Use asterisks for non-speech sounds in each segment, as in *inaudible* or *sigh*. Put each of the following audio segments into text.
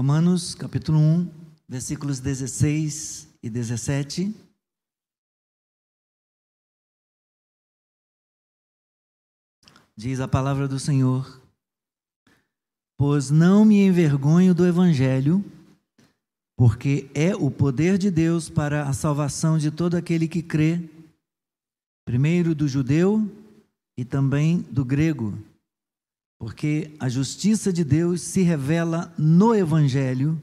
Romanos capítulo 1, versículos 16 e 17. Diz a palavra do Senhor: Pois não me envergonho do Evangelho, porque é o poder de Deus para a salvação de todo aquele que crê, primeiro do judeu e também do grego porque a justiça de Deus se revela no Evangelho,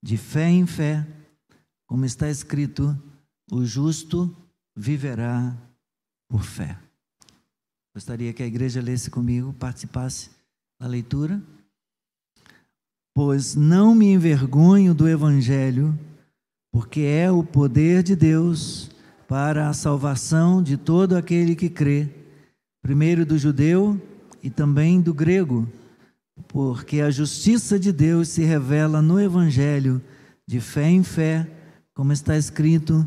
de fé em fé, como está escrito: o justo viverá por fé. Gostaria que a igreja lesse comigo, participasse da leitura. Pois não me envergonho do Evangelho, porque é o poder de Deus para a salvação de todo aquele que crê, primeiro do judeu e também do grego, porque a justiça de Deus se revela no Evangelho, de fé em fé, como está escrito: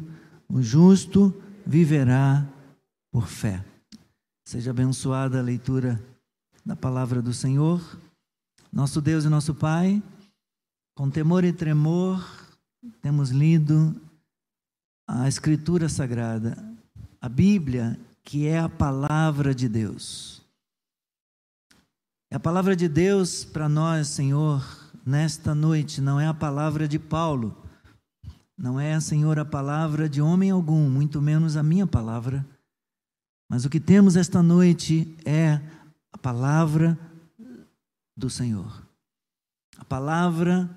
o justo viverá por fé. Seja abençoada a leitura da palavra do Senhor. Nosso Deus e nosso Pai, com temor e tremor, temos lido a Escritura Sagrada, a Bíblia, que é a palavra de Deus. A palavra de Deus para nós, Senhor, nesta noite, não é a palavra de Paulo, não é, Senhor, a palavra de homem algum, muito menos a minha palavra, mas o que temos esta noite é a palavra do Senhor, a palavra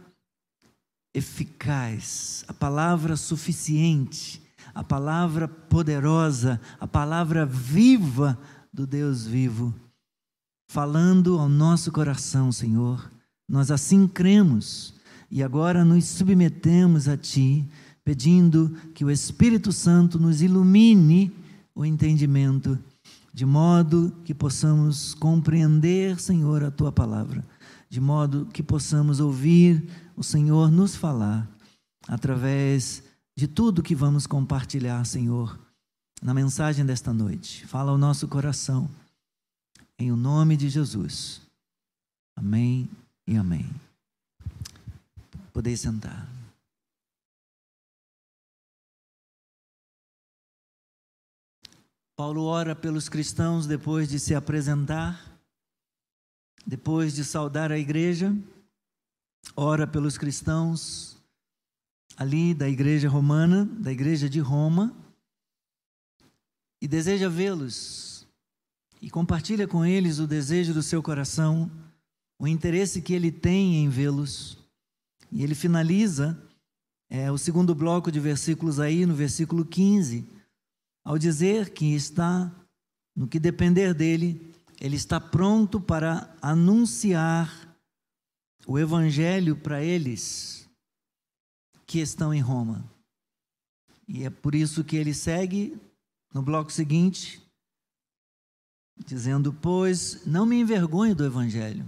eficaz, a palavra suficiente, a palavra poderosa, a palavra viva do Deus vivo falando ao nosso coração, Senhor. Nós assim cremos e agora nos submetemos a Ti, pedindo que o Espírito Santo nos ilumine o entendimento, de modo que possamos compreender, Senhor, a Tua palavra, de modo que possamos ouvir o Senhor nos falar através de tudo que vamos compartilhar, Senhor, na mensagem desta noite. Fala ao nosso coração em o nome de Jesus. Amém e amém. Podeis sentar. Paulo ora pelos cristãos depois de se apresentar, depois de saudar a igreja, ora pelos cristãos ali da igreja romana, da igreja de Roma, e deseja vê-los e compartilha com eles o desejo do seu coração, o interesse que ele tem em vê-los. E ele finaliza é, o segundo bloco de versículos aí, no versículo 15, ao dizer que está, no que depender dele, ele está pronto para anunciar o evangelho para eles que estão em Roma. E é por isso que ele segue no bloco seguinte, dizendo: Pois não me envergonho do Evangelho.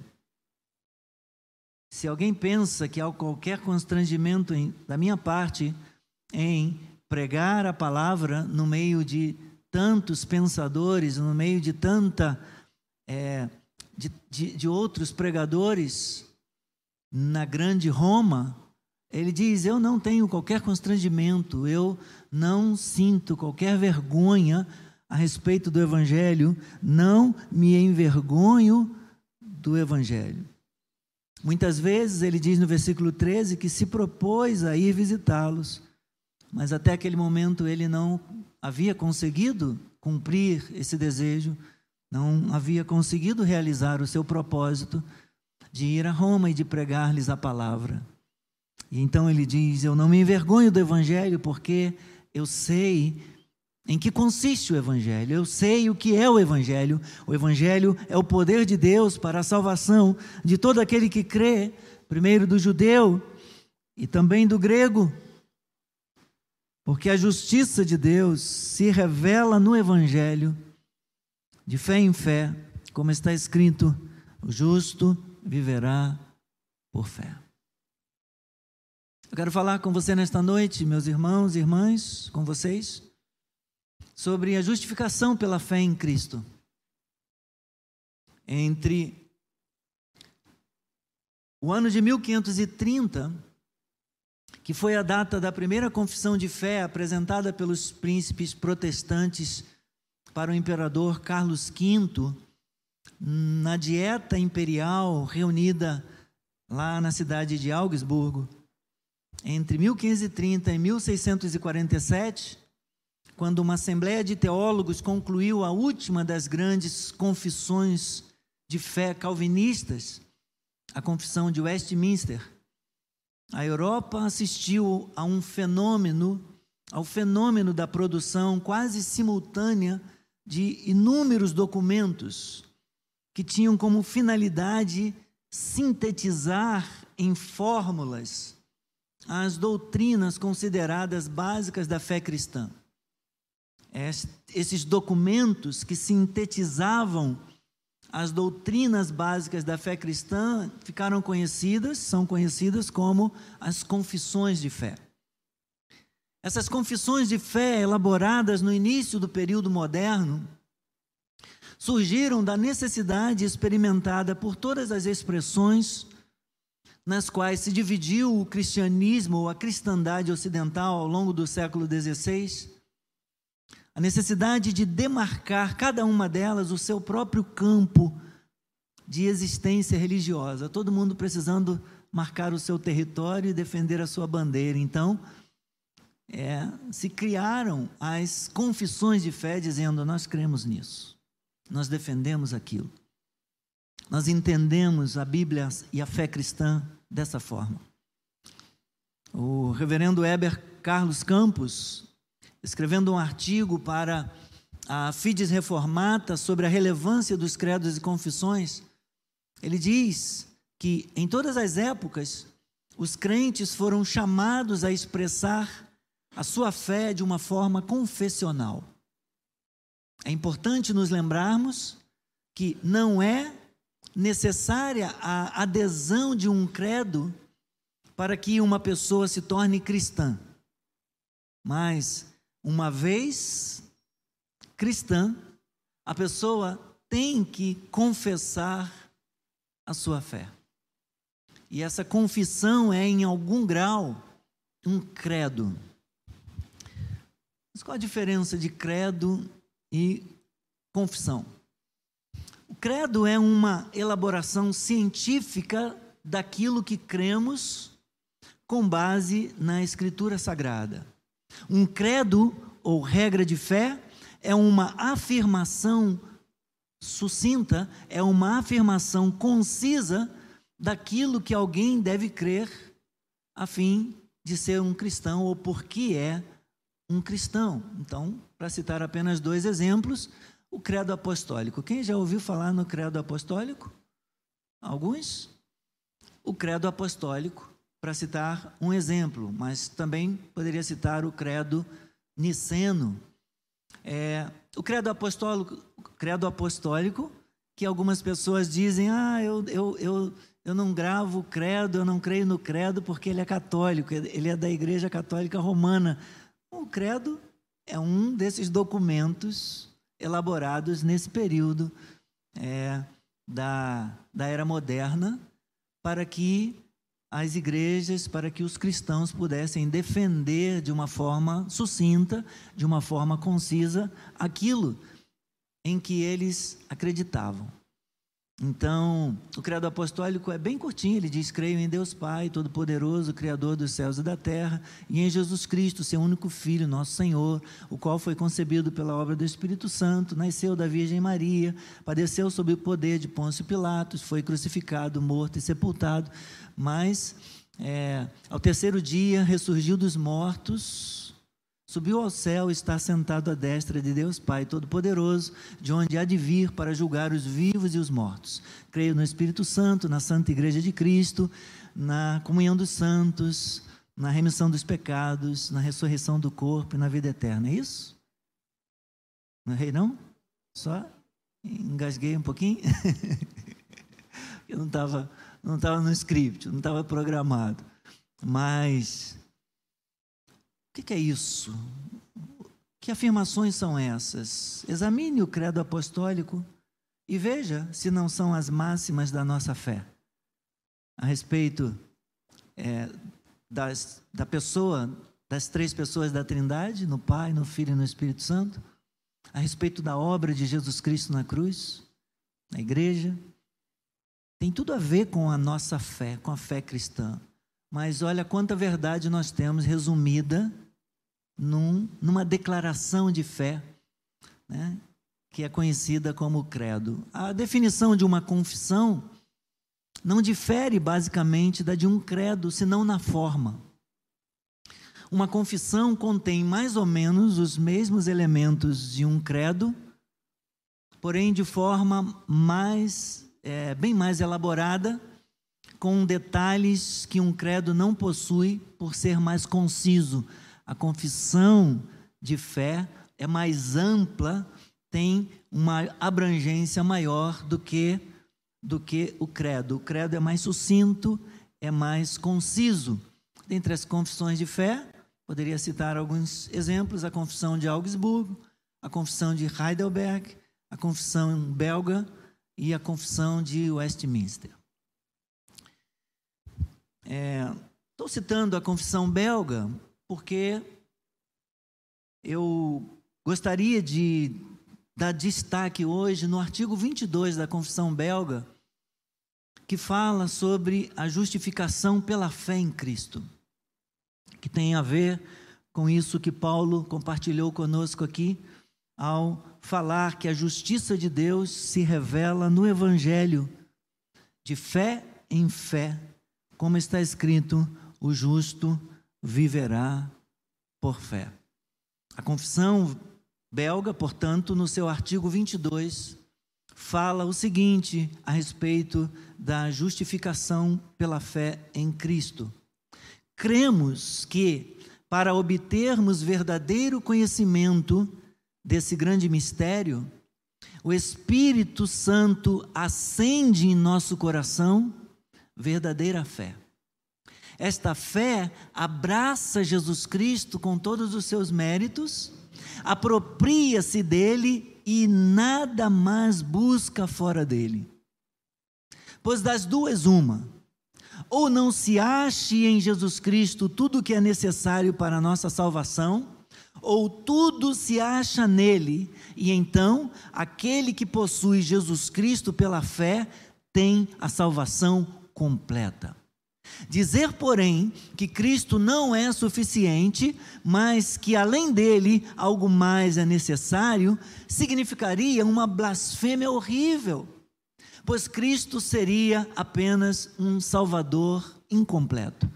Se alguém pensa que há qualquer constrangimento em, da minha parte em pregar a palavra no meio de tantos pensadores, no meio de tanta é, de, de, de outros pregadores na grande Roma, ele diz: Eu não tenho qualquer constrangimento, eu não sinto qualquer vergonha a respeito do Evangelho, não me envergonho do Evangelho. Muitas vezes ele diz no versículo 13 que se propôs a ir visitá-los, mas até aquele momento ele não havia conseguido cumprir esse desejo, não havia conseguido realizar o seu propósito de ir a Roma e de pregar-lhes a palavra. E então ele diz: Eu não me envergonho do Evangelho, porque eu sei em que consiste o Evangelho? Eu sei o que é o Evangelho. O Evangelho é o poder de Deus para a salvação de todo aquele que crê, primeiro do judeu e também do grego. Porque a justiça de Deus se revela no Evangelho, de fé em fé, como está escrito: o justo viverá por fé. Eu quero falar com você nesta noite, meus irmãos e irmãs, com vocês sobre a justificação pela fé em Cristo. Entre O ano de 1530, que foi a data da primeira confissão de fé apresentada pelos príncipes protestantes para o imperador Carlos V, na dieta imperial reunida lá na cidade de Augsburgo, entre 1530 e 1647, quando uma assembleia de teólogos concluiu a última das grandes confissões de fé calvinistas, a confissão de Westminster, a Europa assistiu a um fenômeno, ao fenômeno da produção quase simultânea de inúmeros documentos que tinham como finalidade sintetizar em fórmulas as doutrinas consideradas básicas da fé cristã. Esses documentos que sintetizavam as doutrinas básicas da fé cristã ficaram conhecidas, são conhecidas como as confissões de fé. Essas confissões de fé, elaboradas no início do período moderno, surgiram da necessidade experimentada por todas as expressões nas quais se dividiu o cristianismo ou a cristandade ocidental ao longo do século XVI, a necessidade de demarcar cada uma delas o seu próprio campo de existência religiosa, todo mundo precisando marcar o seu território e defender a sua bandeira. Então, é, se criaram as confissões de fé dizendo: Nós cremos nisso. Nós defendemos aquilo. Nós entendemos a Bíblia e a fé cristã dessa forma. O reverendo Heber Carlos Campos, escrevendo um artigo para a Fides Reformata sobre a relevância dos credos e confissões, ele diz que em todas as épocas os crentes foram chamados a expressar a sua fé de uma forma confessional. É importante nos lembrarmos que não é necessária a adesão de um credo para que uma pessoa se torne cristã. Mas, uma vez cristã, a pessoa tem que confessar a sua fé. E essa confissão é, em algum grau, um credo. Mas qual a diferença de credo e confissão. O credo é uma elaboração científica daquilo que cremos com base na Escritura Sagrada. Um credo ou regra de fé é uma afirmação sucinta, é uma afirmação concisa daquilo que alguém deve crer a fim de ser um cristão ou porque é um cristão. Então, para citar apenas dois exemplos, o credo apostólico. Quem já ouviu falar no credo apostólico? Alguns? O credo apostólico, para citar um exemplo, mas também poderia citar o credo niceno. É, o credo apostólico, credo apostólico, que algumas pessoas dizem, ah, eu, eu, eu, eu não gravo o credo, eu não creio no credo porque ele é católico, ele é da Igreja Católica Romana. O credo é um desses documentos elaborados nesse período é, da, da era moderna para que as igrejas, para que os cristãos pudessem defender de uma forma sucinta, de uma forma concisa, aquilo em que eles acreditavam. Então, o credo apostólico é bem curtinho, ele diz: Creio em Deus Pai, Todo-Poderoso, Criador dos céus e da terra, e em Jesus Cristo, seu único Filho, nosso Senhor, o qual foi concebido pela obra do Espírito Santo, nasceu da Virgem Maria, padeceu sob o poder de Pôncio Pilatos, foi crucificado, morto e sepultado, mas é, ao terceiro dia ressurgiu dos mortos Subiu ao céu e está sentado à destra de Deus Pai Todo-Poderoso, de onde há de vir para julgar os vivos e os mortos. Creio no Espírito Santo, na Santa Igreja de Cristo, na comunhão dos santos, na remissão dos pecados, na ressurreição do corpo e na vida eterna. É isso? Não errei, não? Só engasguei um pouquinho? *laughs* Eu não estava não tava no script, não estava programado. Mas que, que é isso? Que afirmações são essas? Examine o credo apostólico e veja se não são as máximas da nossa fé. a respeito é, das, da pessoa, das três pessoas da Trindade, no Pai, no Filho e no Espírito Santo, a respeito da obra de Jesus Cristo na cruz, na igreja. Tem tudo a ver com a nossa fé, com a fé cristã. Mas olha quanta verdade nós temos resumida num, numa declaração de fé, né, que é conhecida como credo. A definição de uma confissão não difere basicamente da de um credo, senão na forma. Uma confissão contém mais ou menos os mesmos elementos de um credo, porém de forma mais, é, bem mais elaborada, com detalhes que um credo não possui por ser mais conciso. A confissão de fé é mais ampla, tem uma abrangência maior do que do que o credo. O credo é mais sucinto, é mais conciso. Dentre as confissões de fé, poderia citar alguns exemplos: a confissão de Augsburgo, a confissão de Heidelberg, a confissão belga e a confissão de Westminster. Estou é, citando a confissão belga porque eu gostaria de dar destaque hoje no artigo 22 da confissão belga, que fala sobre a justificação pela fé em Cristo, que tem a ver com isso que Paulo compartilhou conosco aqui, ao falar que a justiça de Deus se revela no Evangelho, de fé em fé, como está escrito: o justo viverá por fé. A confissão belga, portanto, no seu artigo 22, fala o seguinte a respeito da justificação pela fé em Cristo. Cremos que, para obtermos verdadeiro conhecimento desse grande mistério, o Espírito Santo acende em nosso coração verdadeira fé. Esta fé abraça Jesus Cristo com todos os seus méritos, apropria-se dele e nada mais busca fora dele. Pois das duas, uma. Ou não se ache em Jesus Cristo tudo o que é necessário para a nossa salvação, ou tudo se acha nele, e então aquele que possui Jesus Cristo pela fé tem a salvação completa. Dizer, porém, que Cristo não é suficiente, mas que além dele algo mais é necessário, significaria uma blasfêmia horrível, pois Cristo seria apenas um Salvador incompleto.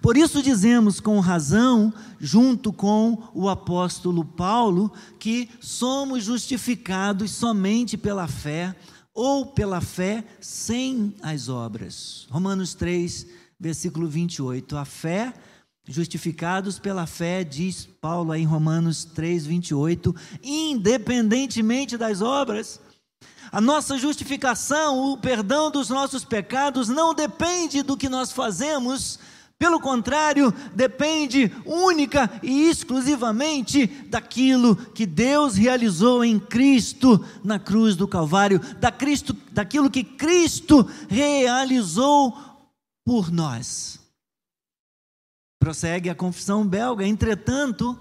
Por isso dizemos com razão, junto com o apóstolo Paulo, que somos justificados somente pela fé, ou pela fé sem as obras. Romanos 3, versículo 28. A fé, justificados pela fé, diz Paulo aí em Romanos 3, 28, independentemente das obras. A nossa justificação, o perdão dos nossos pecados, não depende do que nós fazemos, pelo contrário, depende única e exclusivamente daquilo que Deus realizou em Cristo na cruz do Calvário, da Cristo, daquilo que Cristo realizou por nós. Prossegue a confissão belga, entretanto,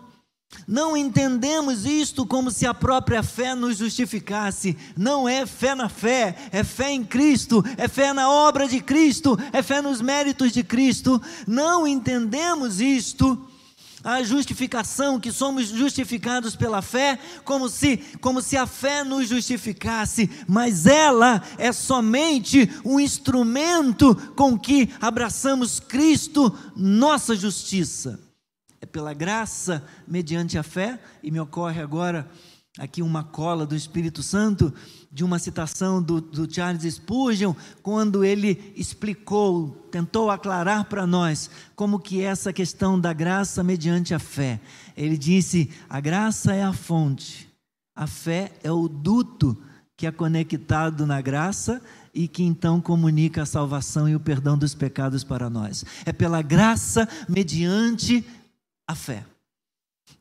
não entendemos isto como se a própria fé nos justificasse. Não é fé na fé, é fé em Cristo, é fé na obra de Cristo, é fé nos méritos de Cristo. Não entendemos isto a justificação, que somos justificados pela fé, como se, como se a fé nos justificasse, mas ela é somente um instrumento com que abraçamos Cristo, nossa justiça. É pela graça, mediante a fé, e me ocorre agora aqui uma cola do Espírito Santo de uma citação do, do, Charles Spurgeon, quando ele explicou, tentou aclarar para nós como que é essa questão da graça mediante a fé. Ele disse: a graça é a fonte, a fé é o duto que é conectado na graça e que então comunica a salvação e o perdão dos pecados para nós. É pela graça mediante a fé.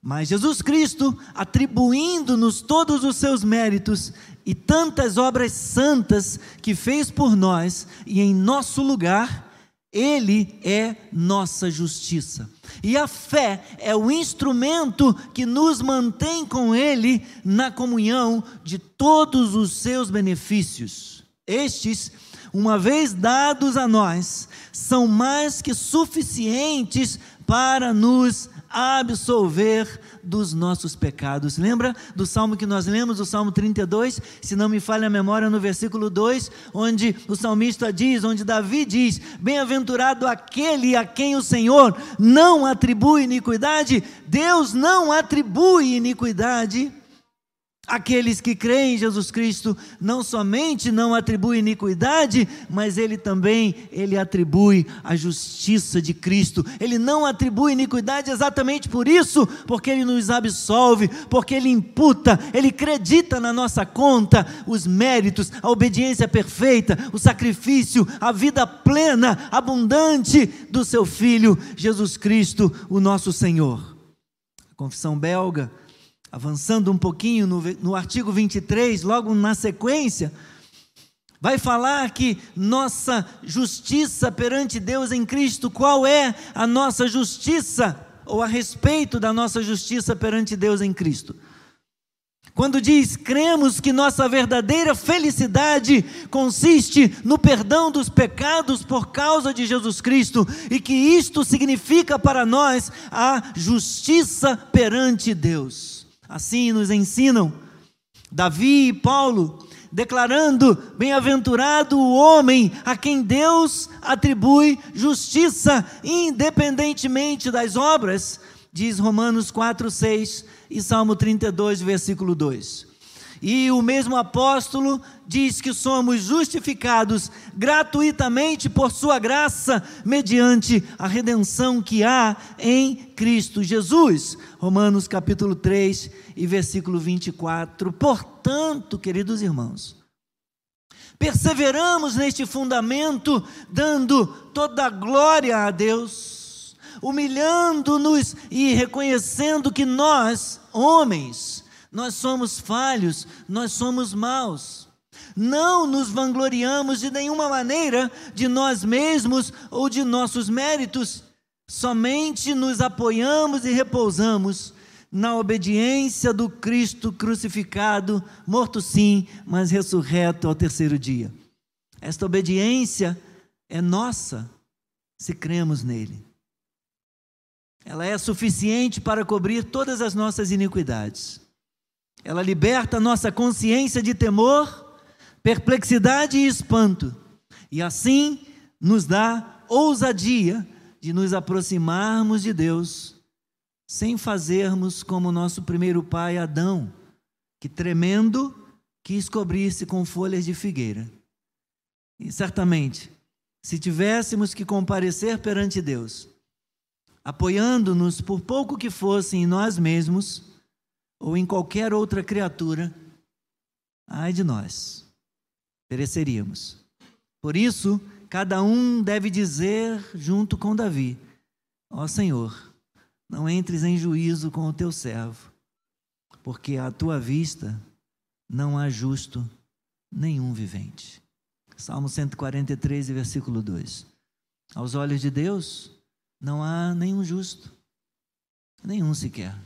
Mas Jesus Cristo, atribuindo-nos todos os seus méritos e tantas obras santas que fez por nós e em nosso lugar, Ele é nossa justiça. E a fé é o instrumento que nos mantém com Ele na comunhão de todos os seus benefícios. Estes, uma vez dados a nós, são mais que suficientes para nos absolver dos nossos pecados. Lembra do salmo que nós lemos, o salmo 32? Se não me falha a memória, no versículo 2, onde o salmista diz, onde Davi diz: Bem-aventurado aquele a quem o Senhor não atribui iniquidade. Deus não atribui iniquidade Aqueles que creem em Jesus Cristo não somente não atribui iniquidade, mas ele também ele atribui a justiça de Cristo. Ele não atribui iniquidade exatamente por isso, porque ele nos absolve, porque ele imputa, ele acredita na nossa conta os méritos, a obediência perfeita, o sacrifício, a vida plena, abundante do seu filho Jesus Cristo, o nosso Senhor. A confissão belga avançando um pouquinho no, no artigo 23, logo na sequência, vai falar que nossa justiça perante Deus em Cristo, qual é a nossa justiça, ou a respeito da nossa justiça perante Deus em Cristo. Quando diz, cremos que nossa verdadeira felicidade consiste no perdão dos pecados por causa de Jesus Cristo e que isto significa para nós a justiça perante Deus. Assim nos ensinam Davi e Paulo, declarando: Bem-aventurado o homem a quem Deus atribui justiça, independentemente das obras, diz Romanos 4, 6 e Salmo 32, versículo 2. E o mesmo apóstolo diz que somos justificados gratuitamente por Sua graça, mediante a redenção que há em Cristo Jesus. Romanos capítulo 3 e versículo 24. Portanto, queridos irmãos, perseveramos neste fundamento, dando toda a glória a Deus, humilhando-nos e reconhecendo que nós, homens, nós somos falhos, nós somos maus. Não nos vangloriamos de nenhuma maneira de nós mesmos ou de nossos méritos, somente nos apoiamos e repousamos na obediência do Cristo crucificado, morto sim, mas ressurreto ao terceiro dia. Esta obediência é nossa, se cremos nele. Ela é suficiente para cobrir todas as nossas iniquidades. Ela liberta a nossa consciência de temor, perplexidade e espanto, e assim nos dá ousadia de nos aproximarmos de Deus, sem fazermos como nosso primeiro pai Adão, que tremendo quis cobrir-se com folhas de figueira. E certamente, se tivéssemos que comparecer perante Deus, apoiando-nos por pouco que fosse em nós mesmos, ou em qualquer outra criatura, ai de nós, pereceríamos. Por isso, cada um deve dizer junto com Davi: Ó Senhor, não entres em juízo com o teu servo, porque à tua vista não há justo nenhum vivente. Salmo 143, versículo 2. Aos olhos de Deus, não há nenhum justo, nenhum sequer.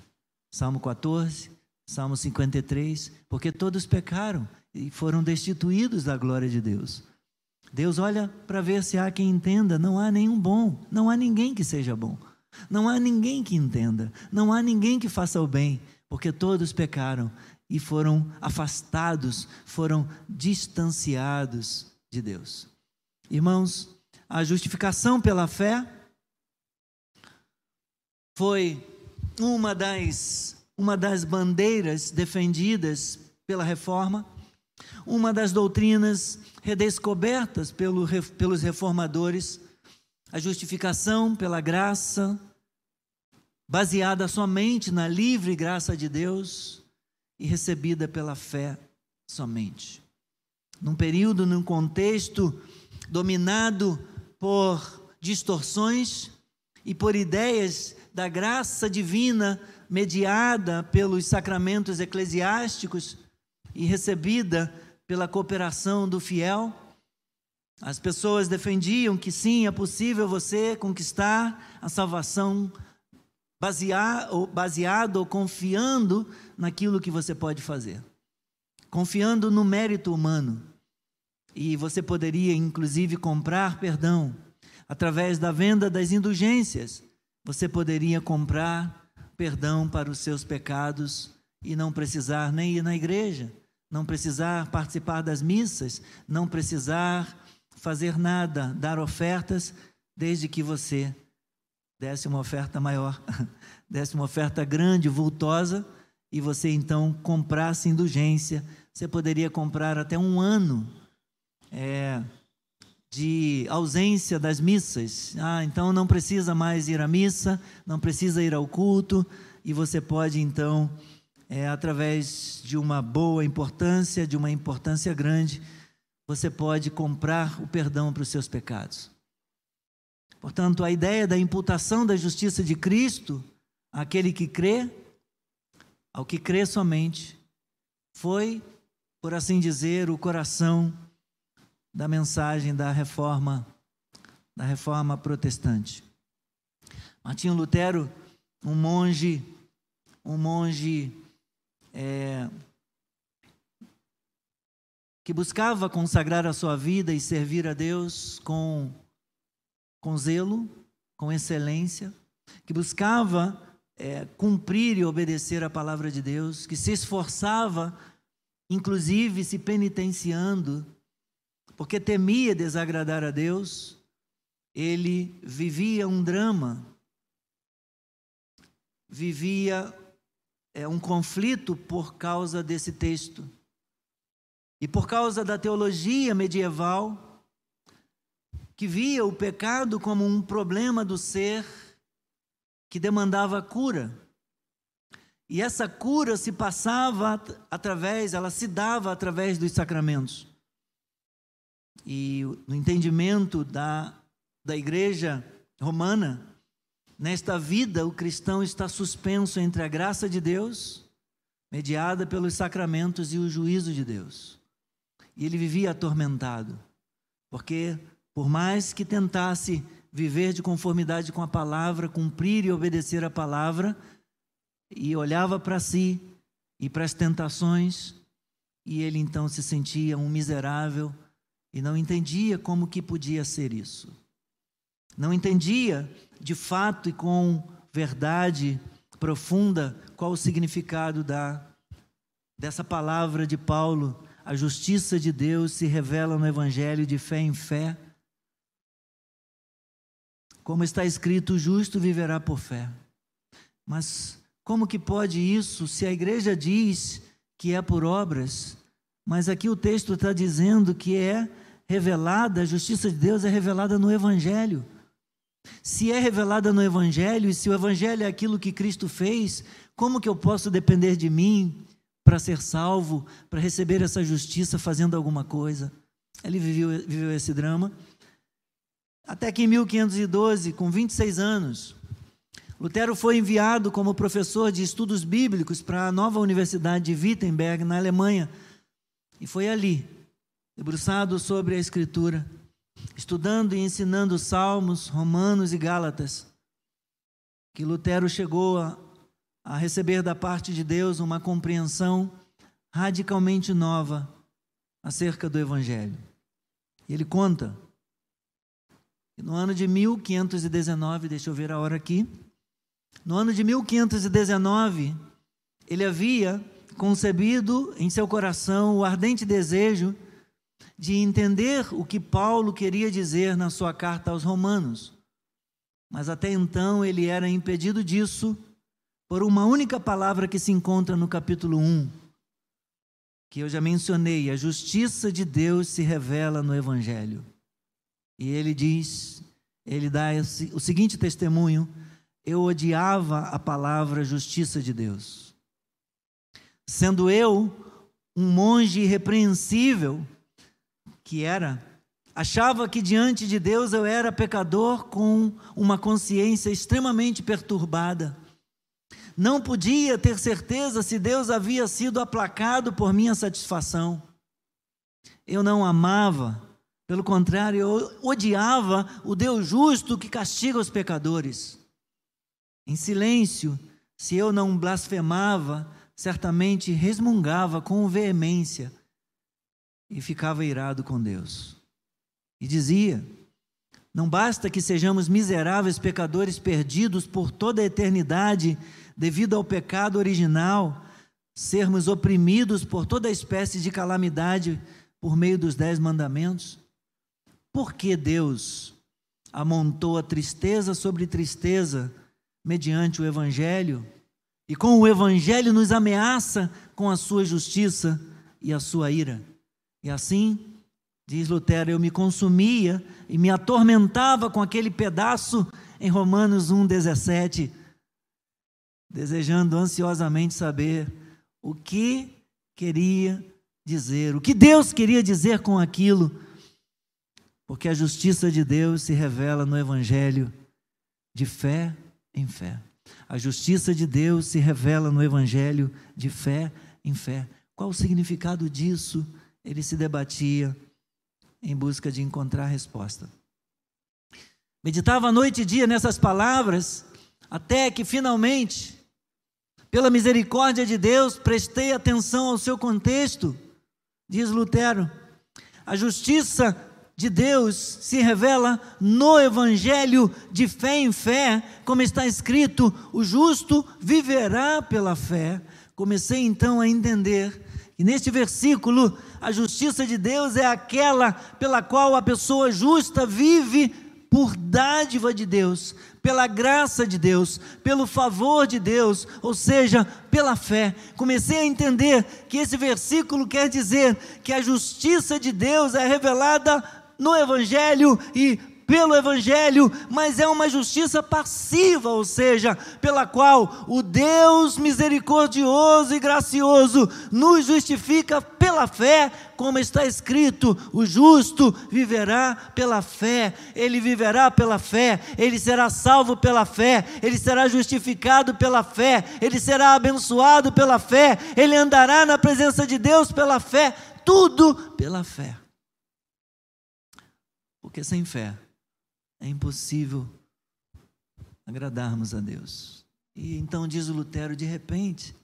Salmo 14, Salmo 53, porque todos pecaram e foram destituídos da glória de Deus. Deus olha para ver se há quem entenda, não há nenhum bom, não há ninguém que seja bom, não há ninguém que entenda, não há ninguém que faça o bem, porque todos pecaram e foram afastados, foram distanciados de Deus. Irmãos, a justificação pela fé foi uma das, uma das bandeiras defendidas pela reforma, uma das doutrinas redescobertas pelo, pelos reformadores, a justificação pela graça, baseada somente na livre graça de Deus e recebida pela fé somente. Num período, num contexto dominado por distorções e por ideias da graça divina mediada pelos sacramentos eclesiásticos e recebida pela cooperação do fiel, As pessoas defendiam que sim, é possível você conquistar a salvação baseado, baseado ou confiando naquilo que você pode fazer, confiando no mérito humano. E você poderia, inclusive, comprar perdão através da venda das indulgências. Você poderia comprar perdão para os seus pecados e não precisar nem ir na igreja, não precisar participar das missas, não precisar fazer nada, dar ofertas, desde que você desse uma oferta maior, *laughs* desse uma oferta grande, vultosa, e você então comprasse indulgência. Você poderia comprar até um ano é, de ausência das missas. Ah, então não precisa mais ir à missa, não precisa ir ao culto, e você pode então, é, através de uma boa importância, de uma importância grande, você pode comprar o perdão para os seus pecados. Portanto, a ideia da imputação da justiça de Cristo àquele que crê, ao que crê somente, foi, por assim dizer, o coração da mensagem da reforma da reforma protestante. Martinho Lutero, um monge, um monge é, que buscava consagrar a sua vida e servir a Deus com, com zelo, com excelência, que buscava é, cumprir e obedecer a palavra de Deus, que se esforçava, inclusive se penitenciando, porque temia desagradar a Deus, ele vivia um drama, vivia é, um conflito por causa desse texto. E por causa da teologia medieval, que via o pecado como um problema do ser que demandava cura. E essa cura se passava através, ela se dava através dos sacramentos. E no entendimento da, da igreja romana, nesta vida o cristão está suspenso entre a graça de Deus, mediada pelos sacramentos, e o juízo de Deus. E ele vivia atormentado, porque por mais que tentasse viver de conformidade com a palavra, cumprir e obedecer a palavra, e olhava para si e para as tentações, e ele então se sentia um miserável e não entendia como que podia ser isso. Não entendia de fato e com verdade profunda qual o significado da dessa palavra de Paulo a justiça de Deus se revela no Evangelho de fé em fé. Como está escrito, o justo viverá por fé. Mas como que pode isso se a igreja diz que é por obras? Mas aqui o texto está dizendo que é revelada, a justiça de Deus é revelada no Evangelho. Se é revelada no Evangelho, e se o Evangelho é aquilo que Cristo fez, como que eu posso depender de mim, para ser salvo, para receber essa justiça fazendo alguma coisa. Ele viveu, viveu esse drama. Até que em 1512, com 26 anos, Lutero foi enviado como professor de estudos bíblicos para a nova Universidade de Wittenberg, na Alemanha. E foi ali, debruçado sobre a Escritura, estudando e ensinando Salmos, Romanos e Gálatas, que Lutero chegou a, a receber da parte de Deus uma compreensão radicalmente nova acerca do Evangelho. E ele conta que no ano de 1519, deixa eu ver a hora aqui, no ano de 1519, ele havia concebido em seu coração o ardente desejo de entender o que Paulo queria dizer na sua carta aos Romanos. Mas até então ele era impedido disso por uma única palavra que se encontra no capítulo 1, que eu já mencionei: a justiça de Deus se revela no Evangelho. E ele diz, ele dá esse, o seguinte testemunho: eu odiava a palavra justiça de Deus. Sendo eu um monge irrepreensível, que era, achava que diante de Deus eu era pecador com uma consciência extremamente perturbada não podia ter certeza se Deus havia sido aplacado por minha satisfação. Eu não amava Pelo contrário, eu odiava o Deus justo que castiga os pecadores. Em silêncio, se eu não blasfemava, certamente resmungava com veemência e ficava irado com Deus. E dizia: Não basta que sejamos miseráveis pecadores perdidos por toda a eternidade devido ao pecado original, sermos oprimidos por toda espécie de calamidade por meio dos dez mandamentos? Por que Deus amontou a tristeza sobre tristeza mediante o Evangelho? E com o Evangelho nos ameaça com a sua justiça e a sua ira. E assim, diz Lutero, eu me consumia e me atormentava com aquele pedaço em Romanos 1,17, desejando ansiosamente saber o que queria dizer, o que Deus queria dizer com aquilo, porque a justiça de Deus se revela no Evangelho de fé em fé. A justiça de Deus se revela no Evangelho de fé em fé. Qual o significado disso? Ele se debatia em busca de encontrar resposta. Meditava noite e dia nessas palavras, até que finalmente, pela misericórdia de Deus, prestei atenção ao seu contexto. Diz Lutero: a justiça de Deus se revela no Evangelho de fé em fé, como está escrito: o justo viverá pela fé. Comecei então a entender que neste versículo a justiça de Deus é aquela pela qual a pessoa justa vive por dádiva de Deus, pela graça de Deus, pelo favor de Deus, ou seja, pela fé. Comecei a entender que esse versículo quer dizer que a justiça de Deus é revelada no Evangelho e pelo Evangelho, mas é uma justiça passiva, ou seja, pela qual o Deus misericordioso e gracioso nos justifica pela fé, como está escrito: o justo viverá pela fé, ele viverá pela fé, ele será salvo pela fé, ele será justificado pela fé, ele será abençoado pela fé, ele andará na presença de Deus pela fé, tudo pela fé. Porque sem fé é impossível agradarmos a Deus. E então diz o Lutero, de repente,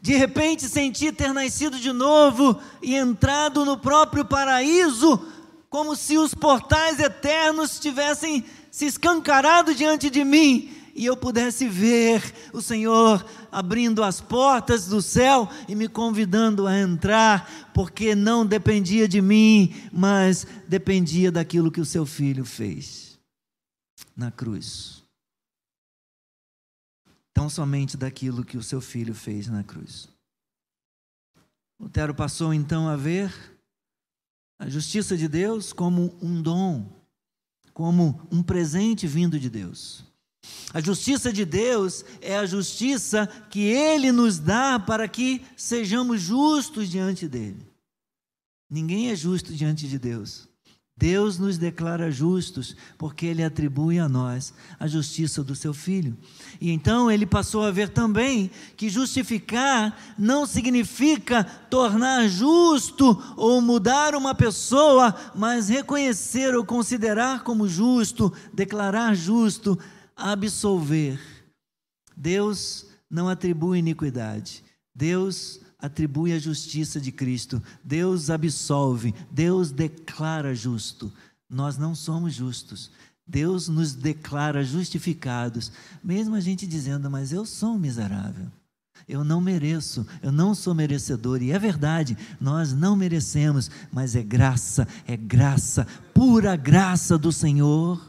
de repente senti ter nascido de novo e entrado no próprio paraíso, como se os portais eternos tivessem se escancarado diante de mim e eu pudesse ver o Senhor abrindo as portas do céu e me convidando a entrar, porque não dependia de mim, mas dependia daquilo que o seu filho fez na cruz. Tão somente daquilo que o seu filho fez na cruz. Lutero passou então a ver a justiça de Deus como um dom, como um presente vindo de Deus. A justiça de Deus é a justiça que Ele nos dá para que sejamos justos diante dele. Ninguém é justo diante de Deus. Deus nos declara justos porque Ele atribui a nós a justiça do Seu Filho. E então ele passou a ver também que justificar não significa tornar justo ou mudar uma pessoa, mas reconhecer ou considerar como justo, declarar justo absolver. Deus não atribui iniquidade. Deus atribui a justiça de Cristo. Deus absolve. Deus declara justo. Nós não somos justos. Deus nos declara justificados, mesmo a gente dizendo, mas eu sou um miserável. Eu não mereço, eu não sou merecedor, e é verdade, nós não merecemos, mas é graça, é graça, pura graça do Senhor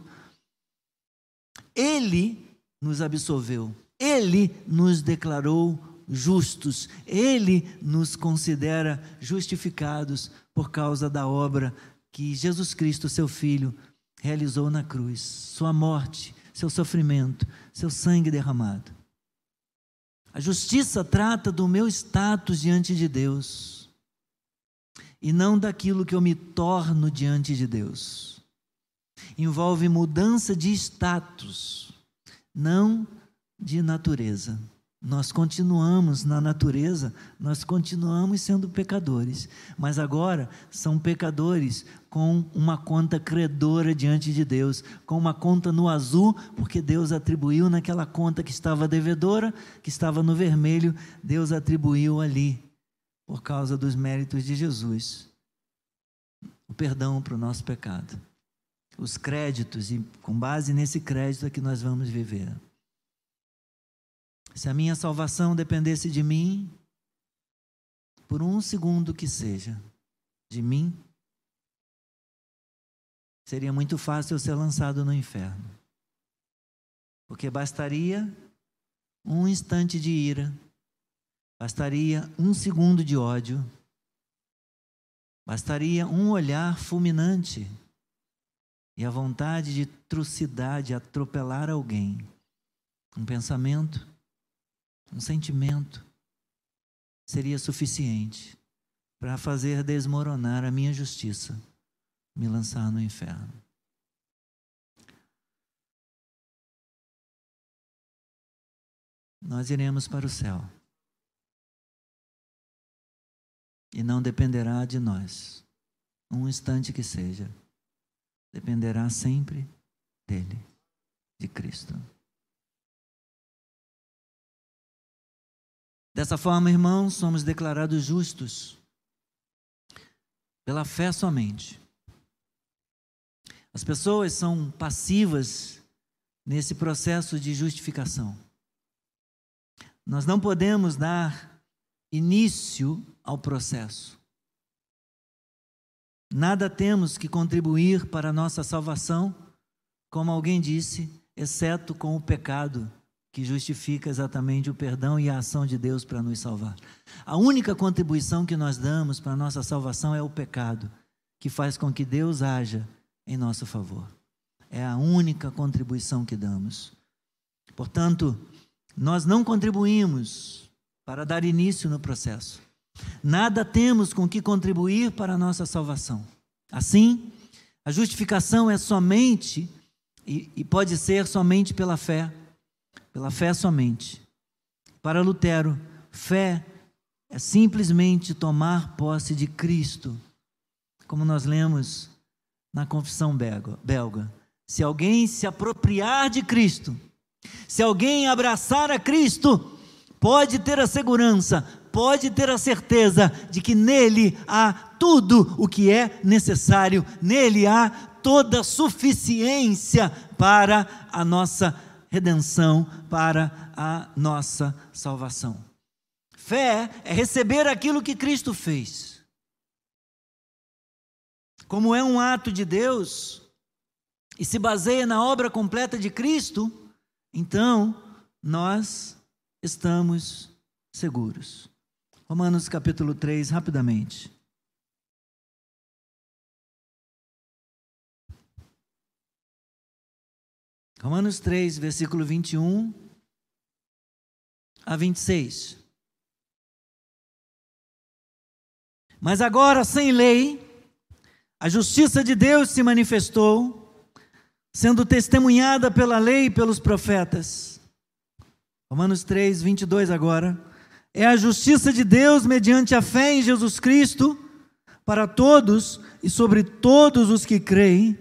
ele nos absolveu, Ele nos declarou justos, Ele nos considera justificados por causa da obra que Jesus Cristo, seu Filho, realizou na cruz, sua morte, seu sofrimento, seu sangue derramado. A justiça trata do meu status diante de Deus e não daquilo que eu me torno diante de Deus envolve mudança de status, não de natureza. Nós continuamos na natureza, nós continuamos sendo pecadores, mas agora são pecadores com uma conta credora diante de Deus, com uma conta no azul, porque Deus atribuiu naquela conta que estava devedora, que estava no vermelho, Deus atribuiu ali, por causa dos méritos de Jesus, o perdão para o nosso pecado. Os créditos, e com base nesse crédito é que nós vamos viver. Se a minha salvação dependesse de mim, por um segundo que seja, de mim, seria muito fácil eu ser lançado no inferno. Porque bastaria um instante de ira, bastaria um segundo de ódio, bastaria um olhar fulminante e a vontade de trucidade, atropelar alguém, um pensamento um sentimento, seria suficiente para fazer desmoronar a minha justiça, me lançar no inferno. Nós iremos para o céu. E não dependerá de nós, um instante que seja, dependerá sempre dele, de Cristo. Dessa forma, irmãos, somos declarados justos pela fé somente. As pessoas são passivas nesse processo de justificação. Nós não podemos dar início ao processo. Nada temos que contribuir para a nossa salvação, como alguém disse, exceto com o pecado que justifica exatamente o perdão e a ação de Deus para nos salvar. A única contribuição que nós damos para a nossa salvação é o pecado, que faz com que Deus haja em nosso favor. É a única contribuição que damos. Portanto, nós não contribuímos para dar início no processo. Nada temos com que contribuir para a nossa salvação. Assim, a justificação é somente e, e pode ser somente pela fé pela fé somente. Para Lutero, fé é simplesmente tomar posse de Cristo, como nós lemos na confissão belga. Se alguém se apropriar de Cristo, se alguém abraçar a Cristo, pode ter a segurança, pode ter a certeza de que nele há tudo o que é necessário, nele há toda suficiência para a nossa redenção para a nossa salvação. Fé é receber aquilo que Cristo fez. Como é um ato de Deus e se baseia na obra completa de Cristo, então nós estamos seguros. Romanos capítulo 3, rapidamente. Romanos 3, versículo 21 a 26. Mas agora, sem lei, a justiça de Deus se manifestou, sendo testemunhada pela lei e pelos profetas. Romanos 3, 22 agora. É a justiça de Deus mediante a fé em Jesus Cristo para todos e sobre todos os que creem,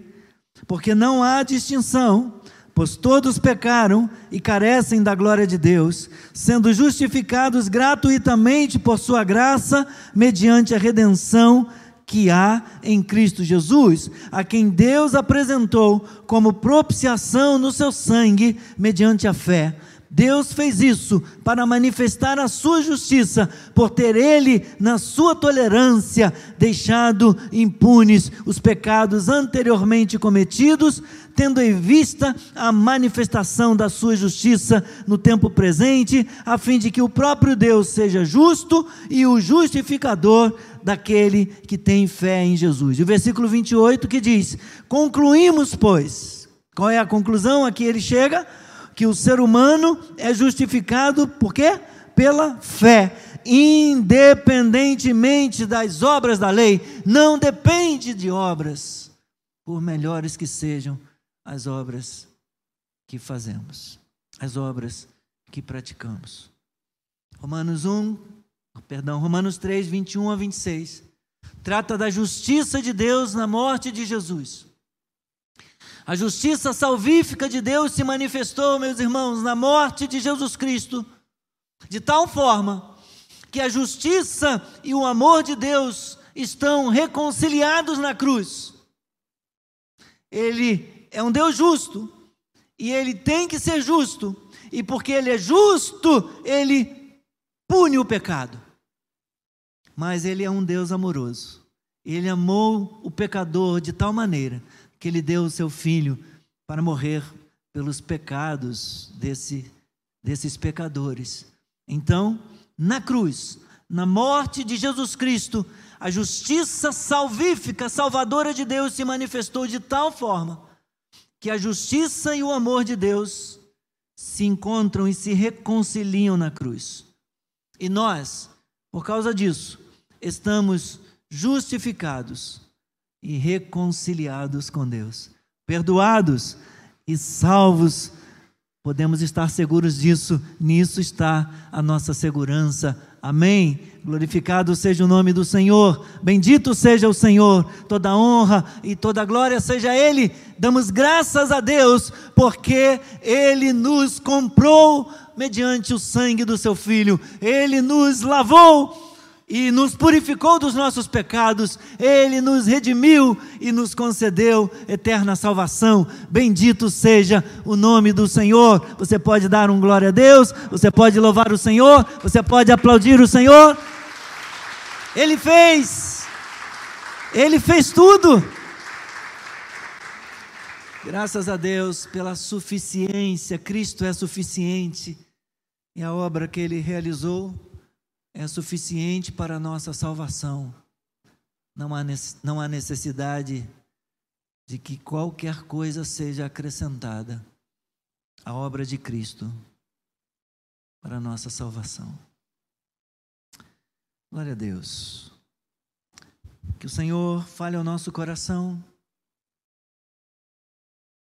porque não há distinção pois todos pecaram e carecem da glória de Deus, sendo justificados gratuitamente por sua graça, mediante a redenção que há em Cristo Jesus, a quem Deus apresentou como propiciação no seu sangue, mediante a fé Deus fez isso para manifestar a sua justiça, por ter Ele, na sua tolerância, deixado impunes os pecados anteriormente cometidos, tendo em vista a manifestação da sua justiça no tempo presente, a fim de que o próprio Deus seja justo e o justificador daquele que tem fé em Jesus. E o versículo 28 que diz: Concluímos, pois, qual é a conclusão a que ele chega? Que o ser humano é justificado por quê? Pela fé, independentemente das obras da lei, não depende de obras, por melhores que sejam as obras que fazemos, as obras que praticamos. Romanos 1, perdão, Romanos 3, 21 a 26. Trata da justiça de Deus na morte de Jesus. A justiça salvífica de Deus se manifestou, meus irmãos, na morte de Jesus Cristo, de tal forma que a justiça e o amor de Deus estão reconciliados na cruz. Ele é um Deus justo e ele tem que ser justo, e porque ele é justo, ele pune o pecado. Mas ele é um Deus amoroso. Ele amou o pecador de tal maneira que ele deu o seu filho para morrer pelos pecados desse, desses pecadores. Então, na cruz, na morte de Jesus Cristo, a justiça salvífica, salvadora de Deus se manifestou de tal forma que a justiça e o amor de Deus se encontram e se reconciliam na cruz. E nós, por causa disso, estamos justificados e reconciliados com Deus, perdoados e salvos. Podemos estar seguros disso, nisso está a nossa segurança Amém. Glorificado seja o nome do Senhor, bendito seja o Senhor, toda honra e toda glória seja Ele. Damos graças a Deus, porque Ele nos comprou mediante o sangue do Seu Filho, Ele nos lavou e nos purificou dos nossos pecados, Ele nos redimiu e nos concedeu eterna salvação. Bendito seja o nome do Senhor. Você pode dar um glória a Deus, você pode louvar o Senhor, você pode aplaudir o Senhor. Ele fez, Ele fez tudo. Graças a Deus pela suficiência, Cristo é suficiente e a obra que Ele realizou é suficiente para a nossa salvação. Não há, não há necessidade de que qualquer coisa seja acrescentada à obra de Cristo para a nossa salvação. Glória a Deus. Que o Senhor fale ao nosso coração,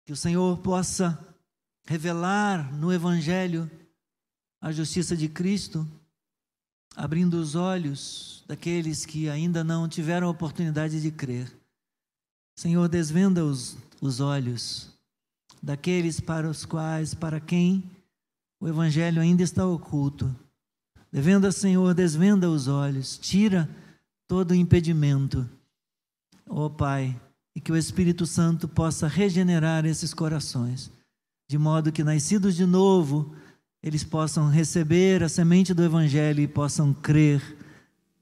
que o Senhor possa revelar no Evangelho a justiça de Cristo abrindo os olhos daqueles que ainda não tiveram a oportunidade de crer. Senhor, desvenda os, os olhos daqueles para os quais, para quem o Evangelho ainda está oculto. Devenda, Senhor, desvenda os olhos, tira todo o impedimento. Ó oh, Pai, e que o Espírito Santo possa regenerar esses corações, de modo que, nascidos de novo, eles possam receber a semente do Evangelho e possam crer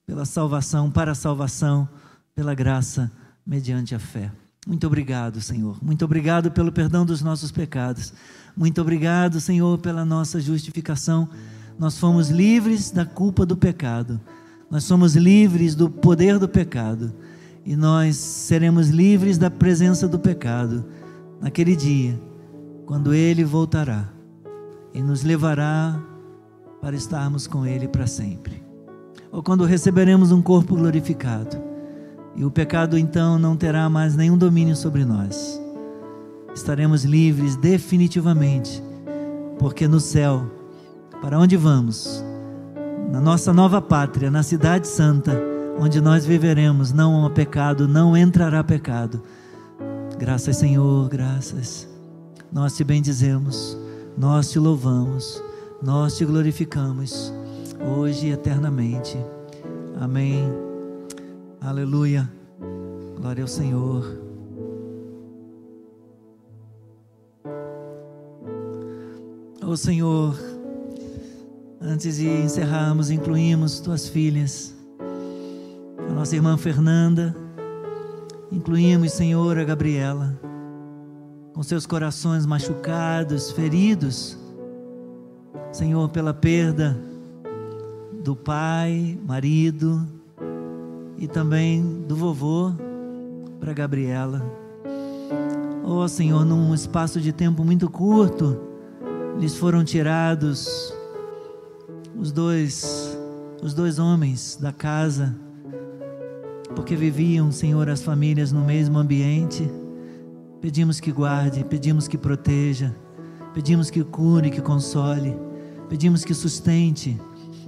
pela salvação, para a salvação, pela graça, mediante a fé. Muito obrigado, Senhor. Muito obrigado pelo perdão dos nossos pecados. Muito obrigado, Senhor, pela nossa justificação. Nós fomos livres da culpa do pecado. Nós somos livres do poder do pecado. E nós seremos livres da presença do pecado naquele dia, quando ele voltará e nos levará para estarmos com Ele para sempre. Ou quando receberemos um corpo glorificado, e o pecado então não terá mais nenhum domínio sobre nós. Estaremos livres definitivamente, porque no céu, para onde vamos? Na nossa nova pátria, na Cidade Santa, onde nós viveremos, não há pecado, não entrará pecado. Graças, Senhor, graças. Nós te bendizemos nós te louvamos, nós te glorificamos, hoje e eternamente. Amém. Aleluia. Glória ao Senhor. Ô oh, Senhor, antes de encerrarmos, incluímos tuas filhas, a nossa irmã Fernanda, incluímos, Senhor, a Gabriela com seus corações machucados, feridos, Senhor, pela perda do pai, marido e também do vovô para Gabriela. Oh, Senhor, num espaço de tempo muito curto, lhes foram tirados os dois os dois homens da casa, porque viviam, Senhor, as famílias no mesmo ambiente Pedimos que guarde, pedimos que proteja, pedimos que cure, que console, pedimos que sustente,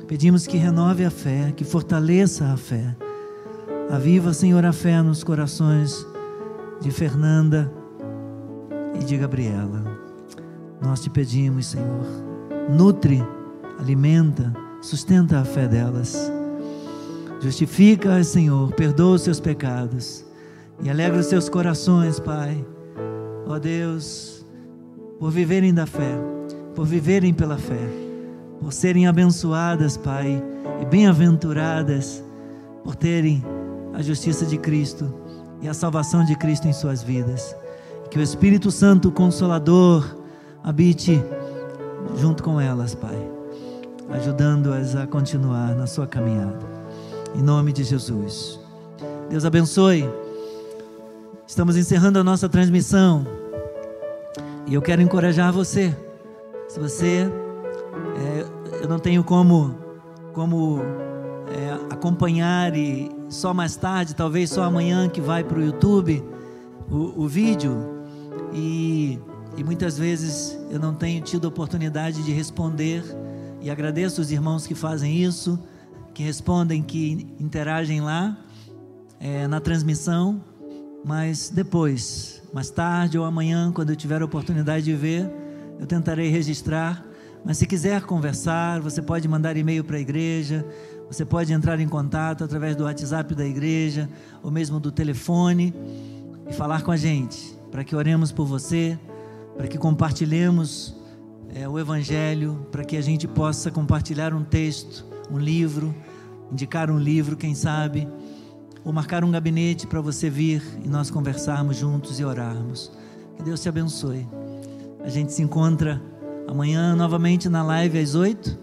Pedimos que renove a fé, que fortaleça a fé. Aviva, Senhor, a fé nos corações de Fernanda e de Gabriela. Nós te pedimos, Senhor, nutre, alimenta, sustenta a fé delas. Justifica, Senhor, perdoa os seus pecados e alegra os seus corações, Pai. Ó Deus, por viverem da fé, por viverem pela fé, por serem abençoadas, Pai, e bem-aventuradas, por terem a justiça de Cristo e a salvação de Cristo em suas vidas. Que o Espírito Santo Consolador habite junto com elas, Pai, ajudando-as a continuar na sua caminhada. Em nome de Jesus. Deus abençoe. Estamos encerrando a nossa transmissão. E eu quero encorajar você. Se você, é, eu não tenho como, como é, acompanhar e só mais tarde, talvez só amanhã que vai para o YouTube o, vídeo e, e muitas vezes eu não tenho tido oportunidade de responder e agradeço os irmãos que fazem isso, que respondem, que interagem lá é, na transmissão, mas depois, mais tarde ou amanhã, quando eu tiver a oportunidade de ver, eu tentarei registrar. Mas se quiser conversar, você pode mandar e-mail para a igreja, você pode entrar em contato através do WhatsApp da igreja ou mesmo do telefone e falar com a gente, para que oremos por você, para que compartilhemos é, o Evangelho, para que a gente possa compartilhar um texto, um livro, indicar um livro, quem sabe, ou marcar um gabinete para você vir e nós conversarmos juntos e orarmos. Que Deus te abençoe. A gente se encontra amanhã novamente na live às 8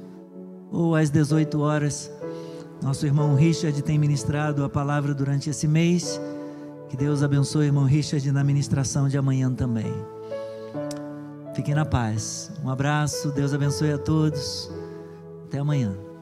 ou às 18 horas nosso irmão Richard tem ministrado a palavra durante esse mês. Que Deus abençoe o irmão Richard na ministração de amanhã também. Fiquem na paz. Um abraço, Deus abençoe a todos. Até amanhã.